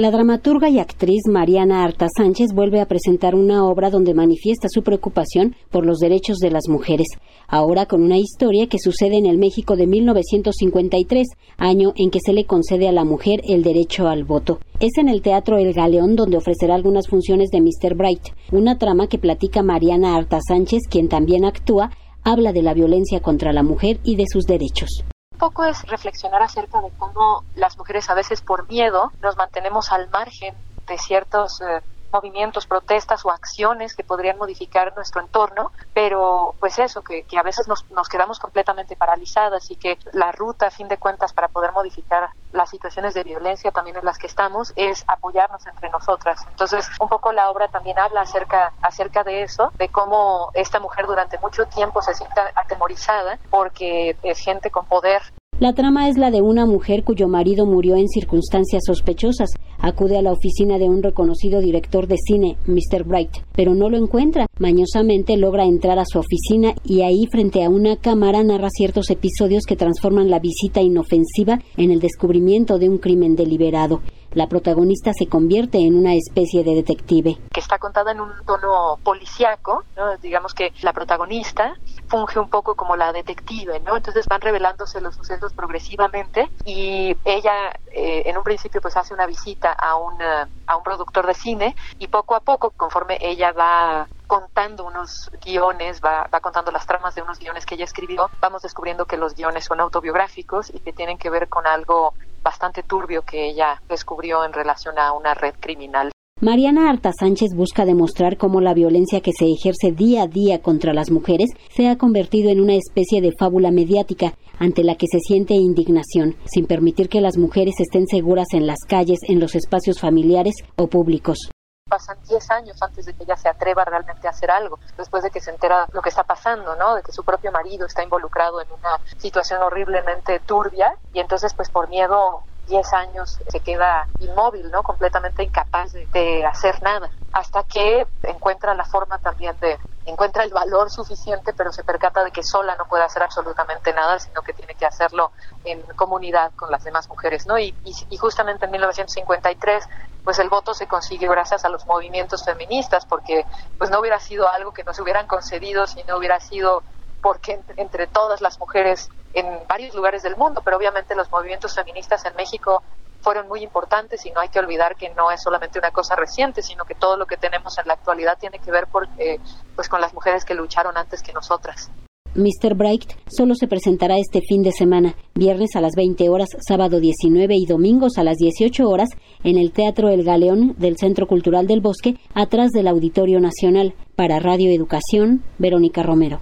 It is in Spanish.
La dramaturga y actriz Mariana Arta Sánchez vuelve a presentar una obra donde manifiesta su preocupación por los derechos de las mujeres, ahora con una historia que sucede en el México de 1953, año en que se le concede a la mujer el derecho al voto. Es en el Teatro El Galeón donde ofrecerá algunas funciones de Mr. Bright, una trama que platica Mariana Arta Sánchez, quien también actúa, habla de la violencia contra la mujer y de sus derechos poco es reflexionar acerca de cómo las mujeres a veces por miedo nos mantenemos al margen de ciertos eh, movimientos, protestas o acciones que podrían modificar nuestro entorno, pero pues eso, que, a veces nos, nos, quedamos completamente paralizadas y que la ruta, a fin de cuentas, para poder modificar las situaciones de violencia también en las que estamos es apoyarnos entre nosotras. Entonces, un poco la obra también habla acerca, acerca de eso, de cómo esta mujer durante mucho tiempo se siente atemorizada porque es gente con poder la trama es la de una mujer cuyo marido murió en circunstancias sospechosas. Acude a la oficina de un reconocido director de cine, Mr. Bright, pero no lo encuentra. Mañosamente logra entrar a su oficina y ahí frente a una cámara narra ciertos episodios que transforman la visita inofensiva en el descubrimiento de un crimen deliberado la protagonista se convierte en una especie de detective. Que está contada en un tono policíaco, digamos que la protagonista funge un poco como la detective, ¿no? Entonces van revelándose los sucesos progresivamente y ella eh, en un principio pues hace una visita a, una, a un productor de cine y poco a poco, conforme ella va contando unos guiones, va, va, contando las tramas de unos guiones que ella escribió, vamos descubriendo que los guiones son autobiográficos y que tienen que ver con algo bastante turbio que ella descubrió en relación a una red criminal. Mariana Arta Sánchez busca demostrar cómo la violencia que se ejerce día a día contra las mujeres se ha convertido en una especie de fábula mediática ante la que se siente indignación, sin permitir que las mujeres estén seguras en las calles, en los espacios familiares o públicos pasan 10 años antes de que ella se atreva realmente a hacer algo, después de que se entera lo que está pasando, ¿no? De que su propio marido está involucrado en una situación horriblemente turbia y entonces pues por miedo 10 años se queda inmóvil, ¿no? Completamente incapaz de, hacer nada, hasta que encuentra la forma también de, encuentra el valor suficiente, pero se percata de que sola no puede hacer absolutamente nada, sino que tiene que hacerlo en comunidad con las demás mujeres, ¿no? Y, y, justamente en 1953, pues el voto se consigue gracias a los movimientos feministas, porque pues no hubiera sido algo que nos hubieran concedido si no hubiera sido porque entre todas las mujeres en varios lugares del mundo, pero obviamente los movimientos feministas en México fueron muy importantes y no hay que olvidar que no es solamente una cosa reciente, sino que todo lo que tenemos en la actualidad tiene que ver pues con las mujeres que lucharon antes que nosotras. Mr. Bright solo se presentará este fin de semana, viernes a las 20 horas, sábado 19 y domingos a las 18 horas en el Teatro El Galeón del Centro Cultural del Bosque, atrás del Auditorio Nacional. Para Radio Educación, Verónica Romero.